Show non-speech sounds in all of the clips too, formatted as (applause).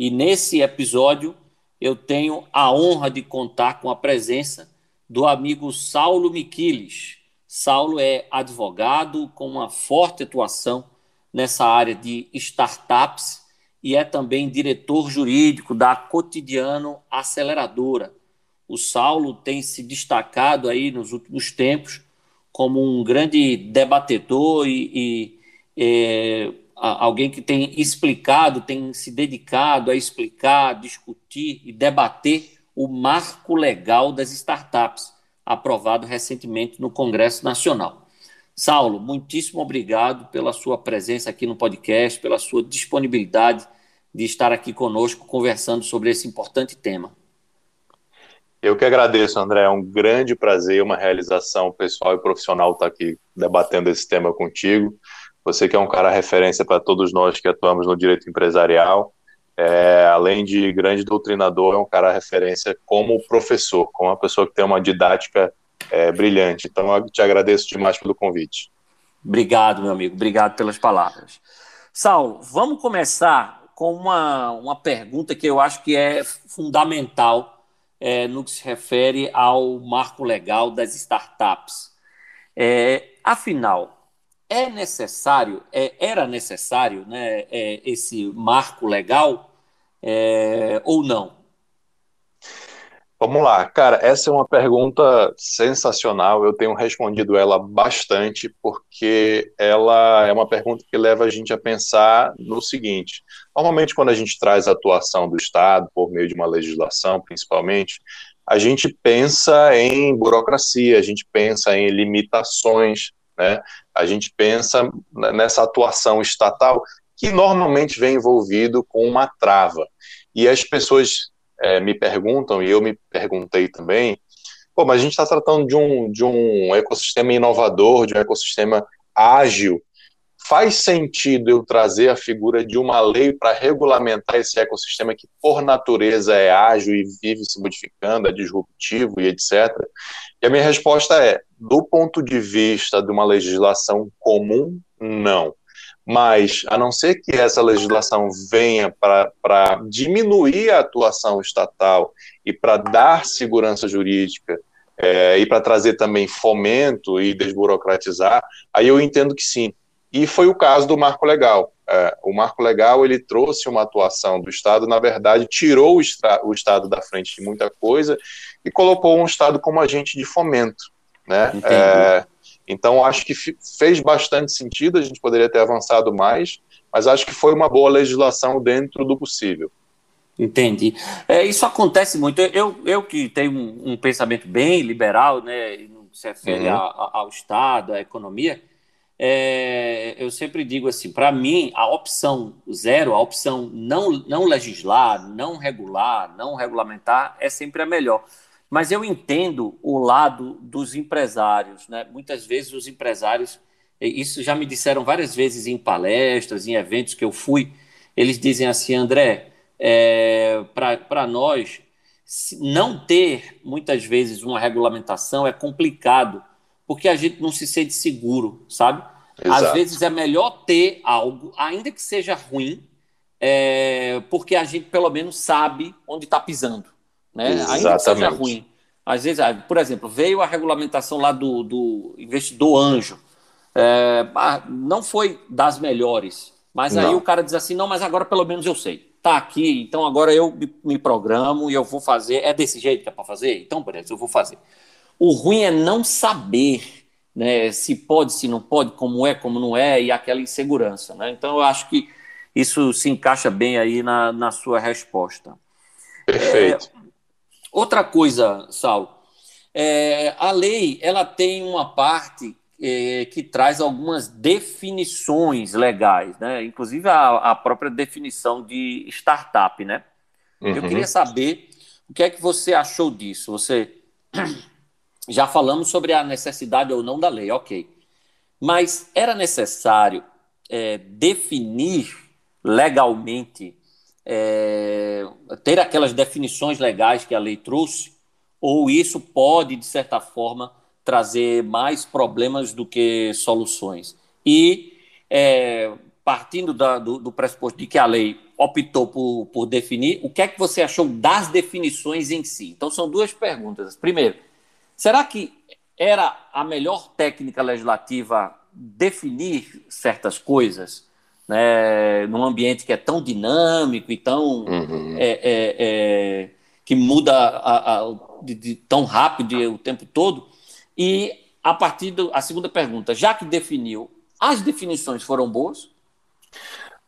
E nesse episódio eu tenho a honra de contar com a presença do amigo Saulo Miquiles. Saulo é advogado com uma forte atuação nessa área de startups e é também diretor jurídico da Cotidiano Aceleradora. O Saulo tem se destacado aí nos últimos tempos como um grande debatedor e, e é, alguém que tem explicado, tem se dedicado a explicar, discutir e debater o marco legal das startups, aprovado recentemente no Congresso Nacional. Saulo, muitíssimo obrigado pela sua presença aqui no podcast, pela sua disponibilidade de estar aqui conosco conversando sobre esse importante tema. Eu que agradeço, André. É um grande prazer, uma realização pessoal e profissional estar aqui debatendo esse tema contigo. Você que é um cara referência para todos nós que atuamos no direito empresarial, é, além de grande doutrinador, é um cara referência como professor, como uma pessoa que tem uma didática é, brilhante. Então, eu te agradeço demais pelo convite. Obrigado, meu amigo. Obrigado pelas palavras. Saulo, vamos começar com uma, uma pergunta que eu acho que é fundamental é, no que se refere ao marco legal das startups. É, afinal, é necessário, é, era necessário né, é, esse marco legal é, ou não? Vamos lá, cara, essa é uma pergunta sensacional. Eu tenho respondido ela bastante porque ela é uma pergunta que leva a gente a pensar no seguinte: normalmente, quando a gente traz a atuação do Estado por meio de uma legislação, principalmente, a gente pensa em burocracia, a gente pensa em limitações, né? A gente pensa nessa atuação estatal que normalmente vem envolvido com uma trava. E as pessoas é, me perguntam, e eu me perguntei também, pô, mas a gente está tratando de um, de um ecossistema inovador, de um ecossistema ágil, faz sentido eu trazer a figura de uma lei para regulamentar esse ecossistema que, por natureza, é ágil e vive se modificando, é disruptivo e etc. E a minha resposta é: do ponto de vista de uma legislação comum, não. Mas, a não ser que essa legislação venha para diminuir a atuação estatal e para dar segurança jurídica é, e para trazer também fomento e desburocratizar, aí eu entendo que sim. E foi o caso do marco legal. É, o marco legal ele trouxe uma atuação do Estado, na verdade, tirou o, o, Estado da frente de muita coisa e colocou um Estado como agente de fomento. Né? É, então, acho que fez bastante sentido, a gente poderia ter avançado mais, mas acho que foi uma boa legislação dentro do possível. Entendi. É, isso acontece muito. Eu, eu que tenho um, um pensamento bem liberal, né, no que se refere uhum. ao Estado, à economia, é, eu sempre digo assim, para mim, a opção zero, a opção não, não legislar, não regular, não regulamentar, é sempre a melhor. Mas eu entendo o lado dos empresários. Né? Muitas vezes os empresários, isso já me disseram várias vezes em palestras, em eventos que eu fui, eles dizem assim, André, é, para nós, não ter muitas vezes uma regulamentação é complicado, porque a gente não se sente seguro, sabe? Exato. Às vezes é melhor ter algo, ainda que seja ruim, é, porque a gente pelo menos sabe onde está pisando. Né? Ainda que seja ruim. Às vezes, ah, por exemplo, veio a regulamentação lá do, do investidor anjo. É, ah, não foi das melhores, mas não. aí o cara diz assim: não, mas agora pelo menos eu sei. Tá aqui, então agora eu me programo e eu vou fazer. É desse jeito que é para fazer? Então, beleza, eu vou fazer. O ruim é não saber né, se pode, se não pode, como é, como não é, e aquela insegurança. Né? Então, eu acho que isso se encaixa bem aí na, na sua resposta. Perfeito. É, outra coisa, Sal, é, a lei ela tem uma parte é, que traz algumas definições legais, né? inclusive a, a própria definição de startup, né? Uhum. Eu queria saber o que é que você achou disso. Você já falamos sobre a necessidade ou não da lei, ok. Mas era necessário é, definir legalmente, é, ter aquelas definições legais que a lei trouxe, ou isso pode, de certa forma, trazer mais problemas do que soluções? E, é, partindo da, do, do pressuposto de que a lei optou por, por definir, o que é que você achou das definições em si? Então, são duas perguntas. Primeiro, será que era a melhor técnica legislativa definir certas coisas né, num ambiente que é tão dinâmico e tão uhum. é, é, é, que muda a, a, de, de, tão rápido o tempo todo e a partir da segunda pergunta já que definiu as definições foram boas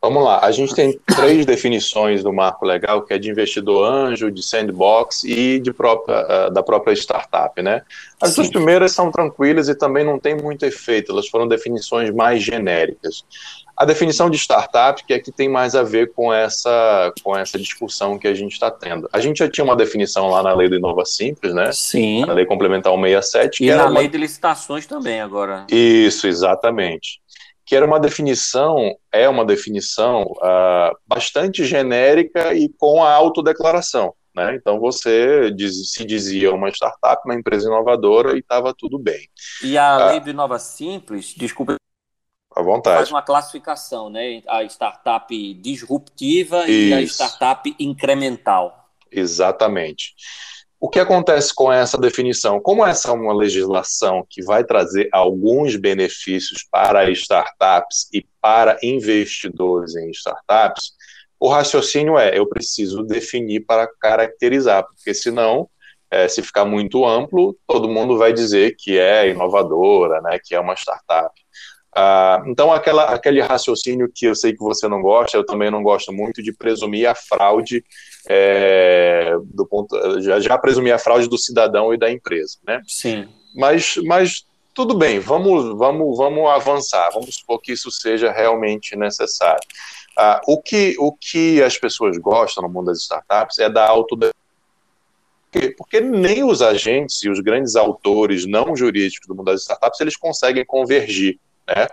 Vamos lá, a gente tem três definições do marco legal, que é de investidor anjo, de sandbox e de própria, uh, da própria startup, né? As Sim. duas primeiras são tranquilas e também não tem muito efeito, elas foram definições mais genéricas. A definição de startup, que é que tem mais a ver com essa, com essa discussão que a gente está tendo. A gente já tinha uma definição lá na lei do Inova Simples, né? Sim. Na lei complementar 167. E na uma... lei de licitações também agora. Isso, exatamente que era uma definição, é uma definição uh, bastante genérica e com a autodeclaração. Né? Então você diz, se dizia uma startup, uma empresa inovadora e estava tudo bem. E a uh, lei do Inova Simples, desculpa, à vontade. faz uma classificação, né? A startup disruptiva Isso. e a startup incremental. Exatamente. O que acontece com essa definição? Como essa é uma legislação que vai trazer alguns benefícios para startups e para investidores em startups, o raciocínio é: eu preciso definir para caracterizar, porque senão, é, se ficar muito amplo, todo mundo vai dizer que é inovadora, né, que é uma startup. Ah, então, aquela, aquele raciocínio que eu sei que você não gosta, eu também não gosto muito de presumir a fraude é, do ponto, já, já presumir a fraude do cidadão e da empresa, né? Sim. Mas, mas tudo bem, vamos, vamos, vamos avançar, vamos supor que isso seja realmente necessário. Ah, o, que, o que as pessoas gostam no mundo das startups é da auto porque nem os agentes e os grandes autores não jurídicos do mundo das startups eles conseguem convergir né?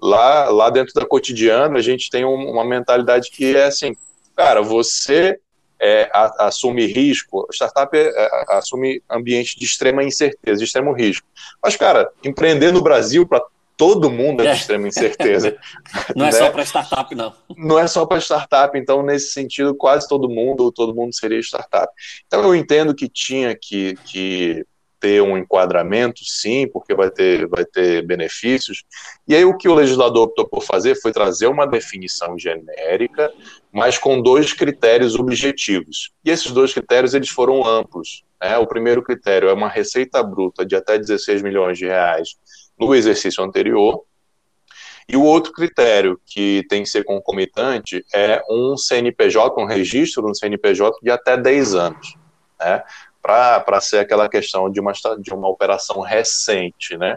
Lá, lá dentro da cotidiano, a gente tem um, uma mentalidade que é assim, cara, você é, a, assume risco, startup é, é, assume ambiente de extrema incerteza, de extremo risco. Mas, cara, empreender no Brasil para todo mundo é de é. extrema incerteza. (laughs) não é né? só para startup, não. Não é só para startup, então, nesse sentido, quase todo mundo, todo mundo seria startup. Então, eu entendo que tinha que, que ter um enquadramento, sim, porque vai ter, vai ter benefícios. E aí o que o legislador optou por fazer foi trazer uma definição genérica, mas com dois critérios objetivos. E esses dois critérios eles foram amplos. Né? O primeiro critério é uma receita bruta de até 16 milhões de reais no exercício anterior. E o outro critério que tem que ser concomitante é um CNPJ, um registro no CNPJ de até 10 anos. Né? Para ser aquela questão de uma, de uma operação recente, né?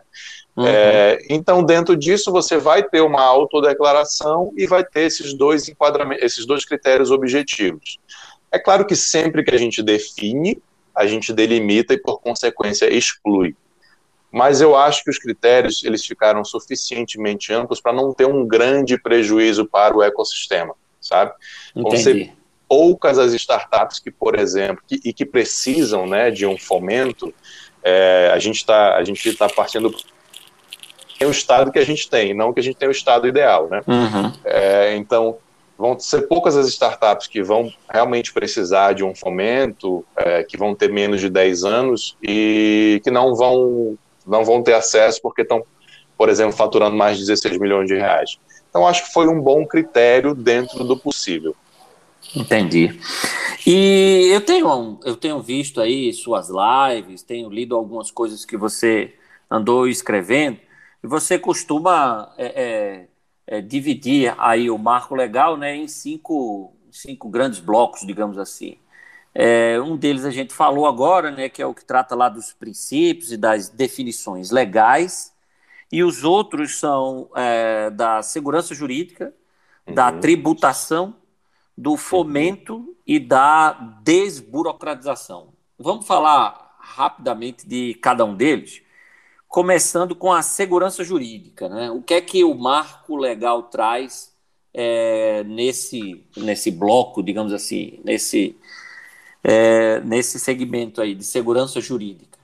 Uhum. É, então, dentro disso, você vai ter uma autodeclaração e vai ter esses dois enquadramentos, esses dois critérios objetivos. É claro que sempre que a gente define, a gente delimita e, por consequência, exclui. Mas eu acho que os critérios eles ficaram suficientemente amplos para não ter um grande prejuízo para o ecossistema, sabe? Entendi. Você poucas as startups que, por exemplo, que, e que precisam né, de um fomento, é, a gente está está partindo tem o estado que a gente tem, não que a gente tem o estado ideal, né? Uhum. É, então vão ser poucas as startups que vão realmente precisar de um fomento, é, que vão ter menos de 10 anos e que não vão não vão ter acesso porque estão, por exemplo, faturando mais de 16 milhões de reais. Então acho que foi um bom critério dentro do possível. Entendi. E eu tenho, eu tenho visto aí suas lives, tenho lido algumas coisas que você andou escrevendo, e você costuma é, é, é, dividir aí o marco legal né, em cinco, cinco grandes blocos, digamos assim. É, um deles a gente falou agora, né, que é o que trata lá dos princípios e das definições legais, e os outros são é, da segurança jurídica, uhum. da tributação do fomento e da desburocratização. Vamos falar rapidamente de cada um deles, começando com a segurança jurídica. Né? O que é que o marco legal traz é, nesse, nesse bloco, digamos assim, nesse, é, nesse segmento aí de segurança jurídica?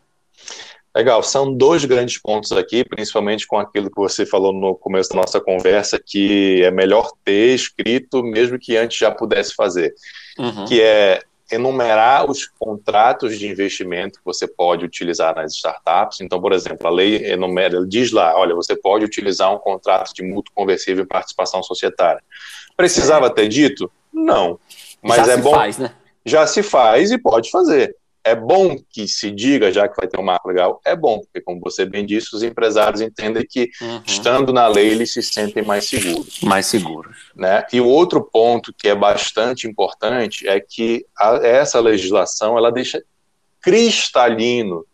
Legal, são dois grandes pontos aqui, principalmente com aquilo que você falou no começo da nossa conversa, que é melhor ter escrito, mesmo que antes já pudesse fazer, uhum. que é enumerar os contratos de investimento que você pode utilizar nas startups. Então, por exemplo, a lei enumera, diz lá, olha, você pode utilizar um contrato de mútuo conversível em participação societária. Precisava ter dito? Não. Mas já é bom. Faz, né? Já se faz e pode fazer é bom que se diga, já que vai ter um marco legal, é bom, porque, como você bem disse, os empresários entendem que, uhum. estando na lei, eles se sentem mais seguros. Mais seguros. Né? E o outro ponto que é bastante importante é que a, essa legislação ela deixa cristalino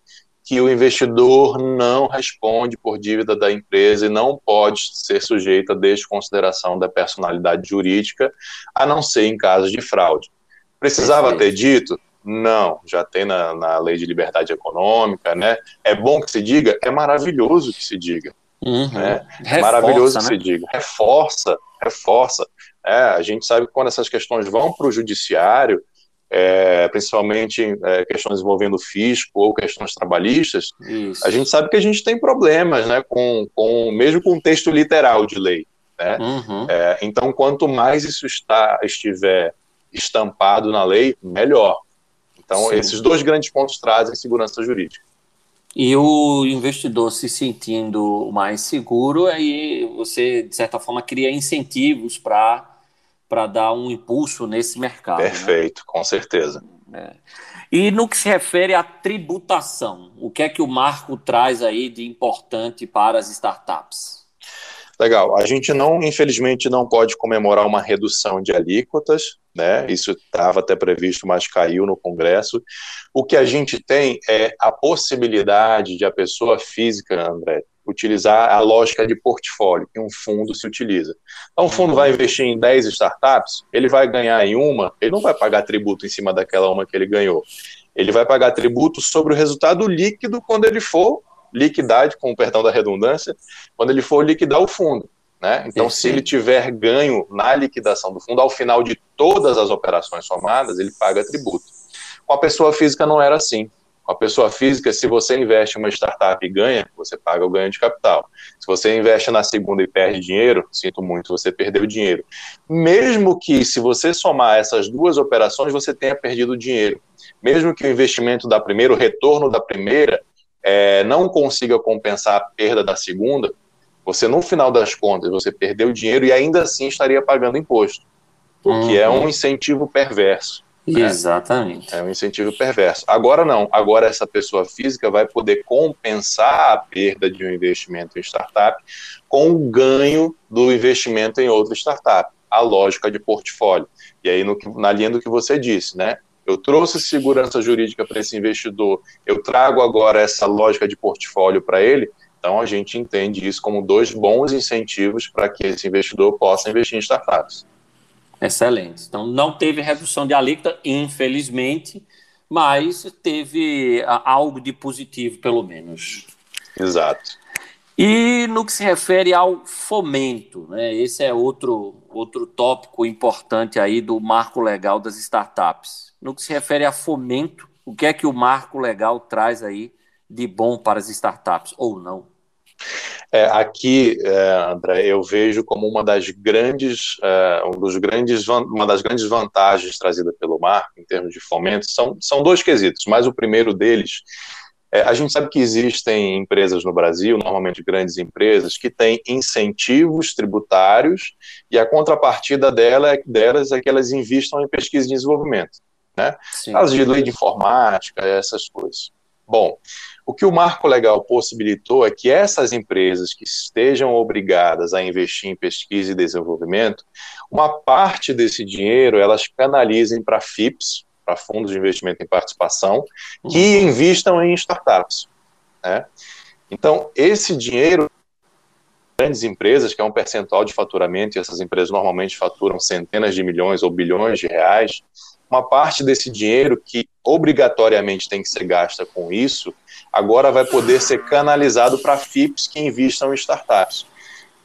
que o investidor não responde por dívida da empresa e não pode ser sujeito a desconsideração da personalidade jurídica, a não ser em casos de fraude. Precisava Perfeito. ter dito? Não, já tem na, na lei de liberdade econômica, né? É bom que se diga, é maravilhoso que se diga. Uhum. Né? Reforça, maravilhoso que né? se diga. Reforça, reforça. É, a gente sabe que quando essas questões vão para o judiciário, é, principalmente é, questões envolvendo fisco ou questões trabalhistas, Isso. a gente sabe que a gente tem problemas, né, com, com mesmo com o texto literal de lei. Né? Uhum. É, então, quanto mais isso está, estiver estampado na lei, melhor. Então, Sim. esses dois grandes pontos trazem segurança jurídica. E o investidor se sentindo mais seguro, aí você, de certa forma, cria incentivos para dar um impulso nesse mercado. Né? Perfeito, né? com certeza. É. E no que se refere à tributação, o que é que o marco traz aí de importante para as startups? Legal. A gente não, infelizmente, não pode comemorar uma redução de alíquotas, né? Isso estava até previsto, mas caiu no Congresso. O que a gente tem é a possibilidade de a pessoa física, André, utilizar a lógica de portfólio que um fundo se utiliza. Então, o fundo vai investir em 10 startups, ele vai ganhar em uma, ele não vai pagar tributo em cima daquela uma que ele ganhou. Ele vai pagar tributo sobre o resultado líquido quando ele for liquidar, com o perdão da redundância, quando ele for liquidar o fundo. Né? Então, se ele tiver ganho na liquidação do fundo, ao final de todas as operações somadas, ele paga tributo. Com a pessoa física não era assim. Com a pessoa física, se você investe em uma startup e ganha, você paga o ganho de capital. Se você investe na segunda e perde dinheiro, sinto muito, você perdeu dinheiro. Mesmo que, se você somar essas duas operações, você tenha perdido dinheiro. Mesmo que o investimento da primeira, o retorno da primeira, é, não consiga compensar a perda da segunda, você no final das contas você perdeu dinheiro e ainda assim estaria pagando imposto, é uhum. é um incentivo perverso. Né? Exatamente. É um incentivo perverso. Agora não, agora essa pessoa física vai poder compensar a perda de um investimento em startup com o ganho do investimento em outra startup, a lógica de portfólio. E aí no, na linha do que você disse, né? Eu trouxe segurança jurídica para esse investidor, eu trago agora essa lógica de portfólio para ele, então a gente entende isso como dois bons incentivos para que esse investidor possa investir em startups. Excelente. Então não teve redução de alíquota, infelizmente, mas teve algo de positivo, pelo menos. Exato. E no que se refere ao fomento, né, esse é outro, outro tópico importante aí do marco legal das startups no que se refere a fomento, o que é que o marco legal traz aí de bom para as startups, ou não? É, aqui, é, André, eu vejo como uma das grandes, é, um dos grandes, uma das grandes vantagens trazida pelo marco em termos de fomento são, são dois quesitos, mas o primeiro deles é, a gente sabe que existem empresas no Brasil, normalmente grandes empresas, que têm incentivos tributários e a contrapartida dela, delas é que elas investam em pesquisa e desenvolvimento né? Casos de lei de informática, essas coisas. Bom, o que o marco legal possibilitou é que essas empresas que estejam obrigadas a investir em pesquisa e desenvolvimento, uma parte desse dinheiro elas canalizem para FIPS, para fundos de investimento em participação, que uhum. investam em startups. Né? Então, esse dinheiro grandes empresas, que é um percentual de faturamento, e essas empresas normalmente faturam centenas de milhões ou bilhões de reais, uma parte desse dinheiro que obrigatoriamente tem que ser gasta com isso, agora vai poder ser canalizado para FIPs que investam em startups.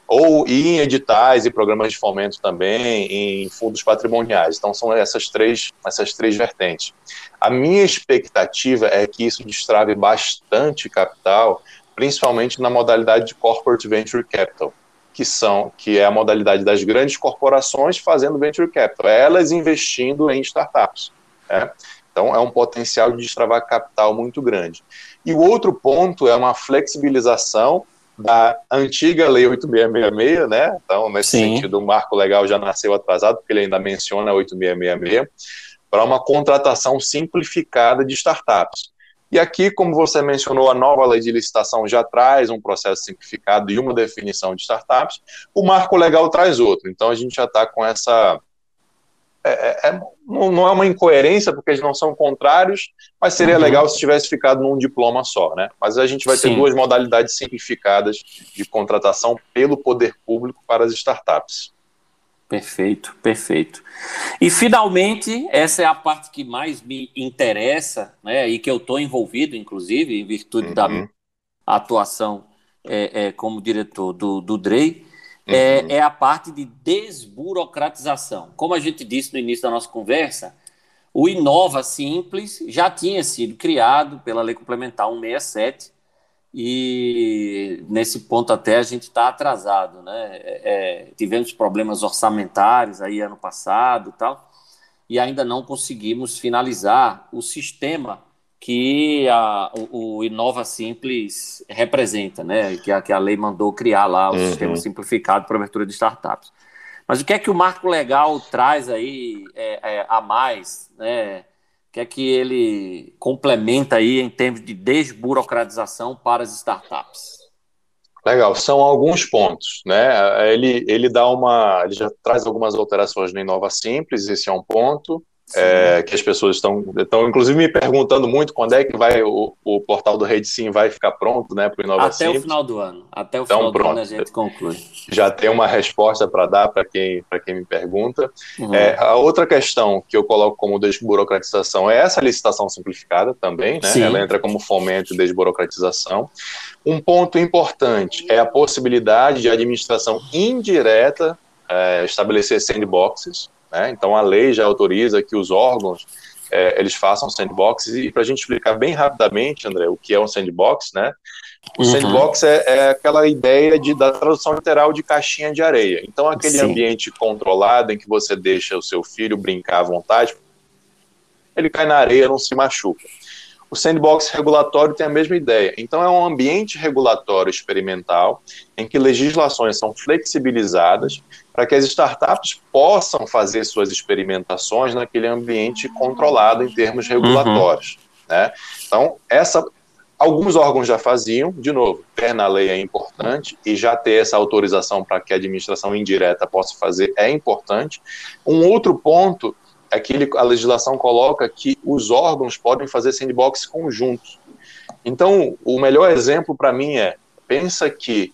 Ou em editais e programas de fomento também, em fundos patrimoniais. Então, são essas três, essas três vertentes. A minha expectativa é que isso destrave bastante capital, principalmente na modalidade de Corporate Venture Capital que são que é a modalidade das grandes corporações fazendo venture capital, elas investindo em startups. Né? Então é um potencial de destravar capital muito grande. E o outro ponto é uma flexibilização da antiga lei 8666, né? Então, nesse Sim. sentido, o marco legal já nasceu atrasado, porque ele ainda menciona 8666, para uma contratação simplificada de startups. E aqui, como você mencionou, a nova lei de licitação já traz um processo simplificado e uma definição de startups, o marco legal traz outro. Então a gente já está com essa. É, é, é não é uma incoerência, porque eles não são contrários, mas seria uhum. legal se tivesse ficado num diploma só, né? Mas a gente vai Sim. ter duas modalidades simplificadas de contratação pelo poder público para as startups. Perfeito, perfeito. E finalmente, essa é a parte que mais me interessa, né, e que eu estou envolvido, inclusive, em virtude uhum. da atuação é, é, como diretor do, do DREI, é, uhum. é, a parte de desburocratização. Como a gente disse no início da nossa conversa, o Inova Simples já tinha sido criado pela Lei Complementar 167, e nesse ponto até a gente está atrasado, né? É, é, tivemos problemas orçamentários aí ano passado e tal, e ainda não conseguimos finalizar o sistema que a, o, o Inova Simples representa, né? Que a, que a lei mandou criar lá, o uhum. sistema simplificado para abertura de startups. Mas o que é que o marco legal traz aí é, é, a mais, né? que é que ele complementa aí em termos de desburocratização para as startups? Legal, são alguns pontos, né? Ele, ele dá uma, ele já traz algumas alterações no Inova Simples, esse é um ponto é, que as pessoas estão, estão, inclusive, me perguntando muito quando é que vai o, o portal do Rede Sim vai ficar pronto, né, para o Inova Até Simples. o final do ano. Até o então, final pronto. do ano a gente conclui. Já tem uma resposta para dar para quem, quem me pergunta. Uhum. É, a outra questão que eu coloco como desburocratização é essa licitação simplificada também, né? Sim. Ela entra como fomento de desburocratização. Um ponto importante é a possibilidade de administração indireta é, estabelecer sandboxes, né? Então a lei já autoriza que os órgãos é, eles façam sandbox e para a gente explicar bem rapidamente, André, o que é um sandbox, né? O uhum. sandbox é, é, aquela ideia de, da tradução literal de caixinha de areia. Então, aquele Sim. ambiente controlado em que você deixa o seu filho brincar à vontade, ele cai na areia, não se machuca. O sandbox regulatório tem a mesma ideia. Então, é um ambiente regulatório experimental em que legislações são flexibilizadas para que as startups possam fazer suas experimentações naquele ambiente controlado em termos regulatórios. Uhum. Né? Então, essa, alguns órgãos já faziam, de novo, ter na lei é importante e já ter essa autorização para que a administração indireta possa fazer é importante. Um outro ponto é que ele, a legislação coloca que os órgãos podem fazer sandbox conjuntos. Então, o melhor exemplo para mim é, pensa que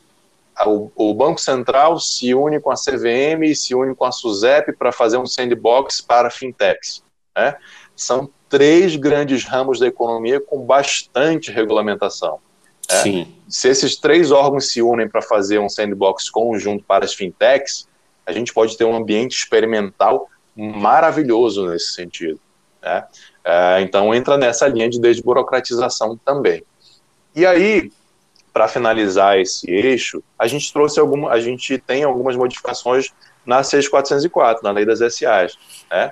o, o, Banco Central se une com a CVM e se une com a SUSEP para fazer um sandbox para fintechs. Né? São três grandes ramos da economia com bastante regulamentação. Né? Sim. Se esses três órgãos se unem para fazer um sandbox conjunto para as fintechs, a gente pode ter um ambiente experimental maravilhoso nesse sentido. Né? É, então entra nessa linha de desburocratização também. E aí, para finalizar esse eixo, a gente trouxe alguma, a gente tem algumas modificações na 6404, na lei das SAs, né?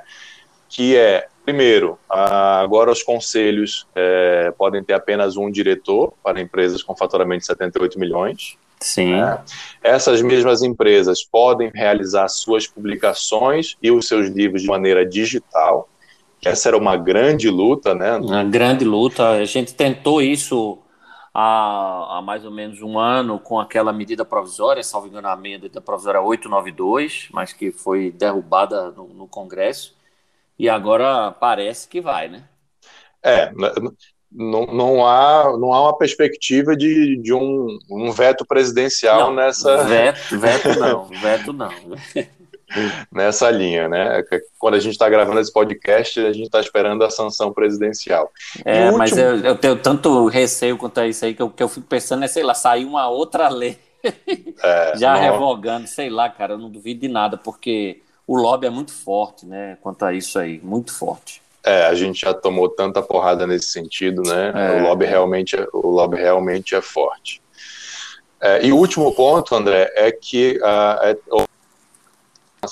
que é, primeiro, agora os conselhos é, podem ter apenas um diretor para empresas com faturamento de 78 milhões. Sim. Né? Essas mesmas empresas podem realizar suas publicações e os seus livros de maneira digital. Essa era uma grande luta, né? Uma grande luta. A gente tentou isso há, há mais ou menos um ano com aquela medida provisória, salvo engano, a medida provisória 892, mas que foi derrubada no, no Congresso, e agora parece que vai, né? É, não, não, há, não há uma perspectiva de, de um, um veto presidencial não, nessa. Veto, veto não, veto não. (laughs) (laughs) nessa linha, né? Quando a gente está gravando esse podcast, a gente está esperando a sanção presidencial. É, último... mas eu, eu, tenho tanto receio quanto a isso aí que eu, que eu fico pensando é, sei lá, sair uma outra lei (laughs) é, (laughs) já não... revogando, sei lá, cara, eu não duvido de nada, porque o lobby é muito forte, né, quanto a isso aí, muito forte. É, a gente já tomou tanta porrada nesse sentido, né? É, o lobby realmente, é, o lobby realmente é forte. É, e o último ponto, André, é que uh,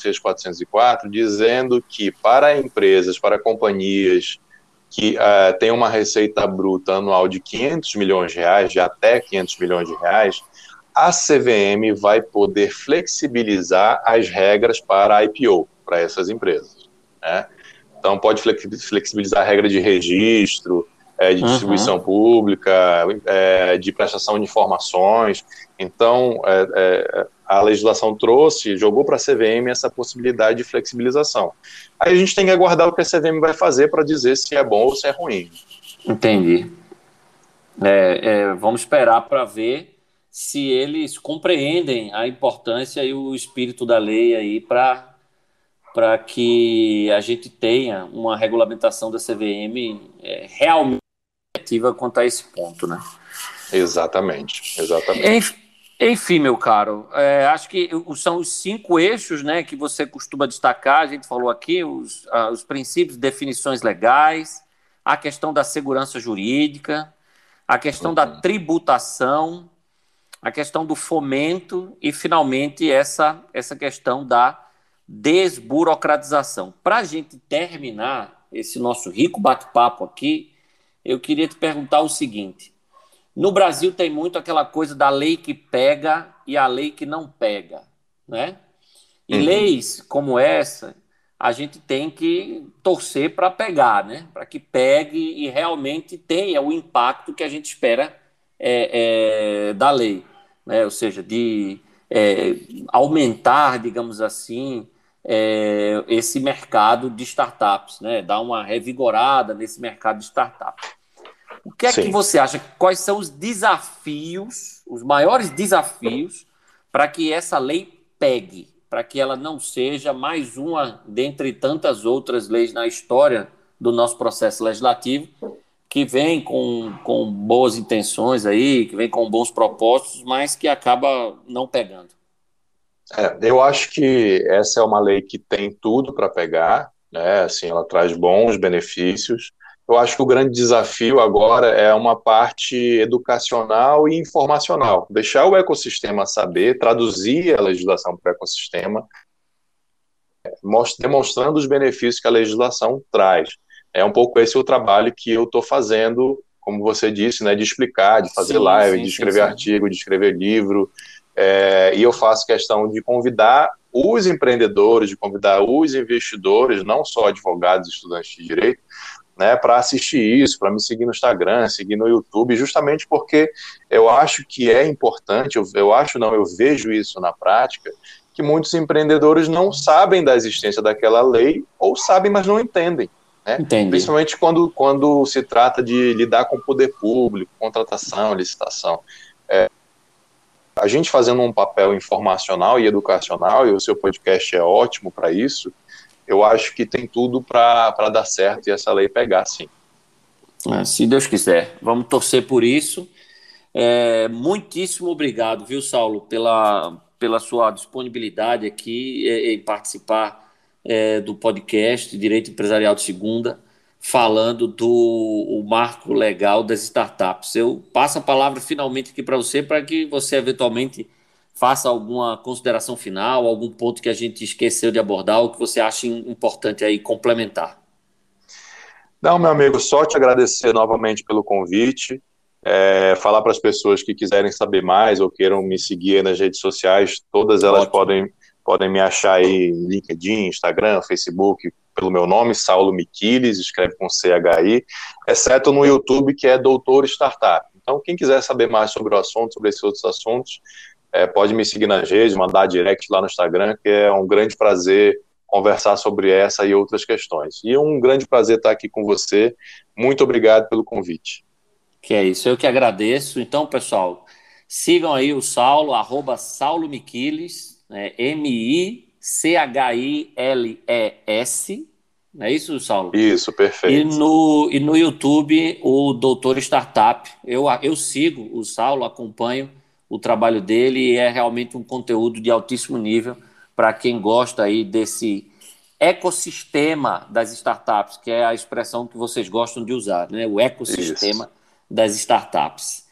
é, 404, dizendo que para empresas, para companhias que uh, têm uma receita bruta anual de 500 milhões de reais, de até 500 milhões de reais, a CVM vai poder flexibilizar as regras para a IPO, para essas empresas. Né? Então, pode flexibilizar a regra de registro, é, de distribuição uhum. pública, é, de prestação de informações. Então, é a legislação trouxe, jogou para a CVM essa possibilidade de flexibilização. Aí a gente tem que aguardar o que a CVM vai fazer para dizer se é bom ou se é ruim. Entendi. É, é, vamos esperar para ver se eles compreendem a importância e o espírito da lei aí para para que a gente tenha uma regulamentação da CVM é, realmente ativa quanto a esse ponto, né? Exatamente, exatamente. Enfim, meu caro, é, acho que são os cinco eixos né, que você costuma destacar, a gente falou aqui, os, ah, os princípios, definições legais, a questão da segurança jurídica, a questão uhum. da tributação, a questão do fomento e, finalmente, essa, essa questão da desburocratização. Para a gente terminar esse nosso rico bate-papo aqui, eu queria te perguntar o seguinte: no Brasil tem muito aquela coisa da lei que pega e a lei que não pega, né? E uhum. leis como essa, a gente tem que torcer para pegar, né? Para que pegue e realmente tenha o impacto que a gente espera é, é, da lei, né? Ou seja, de é, aumentar, digamos assim, é, esse mercado de startups, né? Dar uma revigorada nesse mercado de startups. O que é Sim. que você acha? Quais são os desafios, os maiores desafios, para que essa lei pegue, para que ela não seja mais uma dentre tantas outras leis na história do nosso processo legislativo, que vem com, com boas intenções aí, que vem com bons propósitos, mas que acaba não pegando? É, eu acho que essa é uma lei que tem tudo para pegar, né? Assim, ela traz bons benefícios. Eu acho que o grande desafio agora é uma parte educacional e informacional, deixar o ecossistema saber, traduzir a legislação para o ecossistema, demonstrando os benefícios que a legislação traz. É um pouco esse o trabalho que eu estou fazendo, como você disse, né, de explicar, de fazer sim, live, sim, de escrever sim, artigo, de escrever livro, é, e eu faço questão de convidar os empreendedores, de convidar os investidores, não só advogados e estudantes de direito, né, para assistir isso, para me seguir no Instagram, seguir no YouTube, justamente porque eu acho que é importante, eu, eu acho não, eu vejo isso na prática, que muitos empreendedores não sabem da existência daquela lei ou sabem, mas não entendem. Né? Principalmente quando, quando se trata de lidar com o poder público, contratação, licitação. É, a gente fazendo um papel informacional e educacional, e o seu podcast é ótimo para isso, eu acho que tem tudo para dar certo e essa lei pegar, sim. É, se Deus quiser. Vamos torcer por isso. É, muitíssimo obrigado, viu, Saulo, pela, pela sua disponibilidade aqui em participar é, do podcast Direito Empresarial de Segunda falando do marco legal das startups. Eu passo a palavra finalmente aqui para você, para que você eventualmente faça alguma consideração final, algum ponto que a gente esqueceu de abordar, ou que você acha importante aí complementar. Não, meu amigo, só te agradecer novamente pelo convite. É, falar para as pessoas que quiserem saber mais ou queiram me seguir nas redes sociais, todas elas podem, podem me achar aí em LinkedIn, Instagram, Facebook, pelo meu nome, Saulo Miquiles, escreve com CHI, exceto no YouTube, que é Doutor Startup. Então, quem quiser saber mais sobre o assunto, sobre esses outros assuntos, é, pode me seguir nas redes, mandar direct lá no Instagram, que é um grande prazer conversar sobre essa e outras questões. E um grande prazer estar aqui com você. Muito obrigado pelo convite. Que é isso, eu que agradeço. Então, pessoal, sigam aí o Saulo, arroba Saulo Miquiles, né, M-I C-H-I-L-E-S. Não é isso, Saulo? Isso, perfeito. E no, e no YouTube, o Doutor Startup. Eu, eu sigo o Saulo, acompanho o trabalho dele e é realmente um conteúdo de altíssimo nível para quem gosta aí desse ecossistema das startups, que é a expressão que vocês gostam de usar, né? O ecossistema Isso. das startups.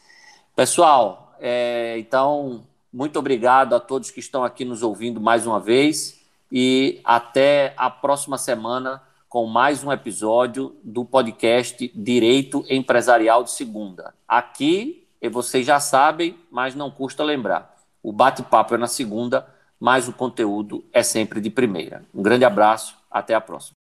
Pessoal, é, então, muito obrigado a todos que estão aqui nos ouvindo mais uma vez e até a próxima semana com mais um episódio do podcast Direito Empresarial de Segunda. Aqui, vocês já sabem, mas não custa lembrar. O bate-papo é na segunda, mas o conteúdo é sempre de primeira. Um grande abraço, até a próxima.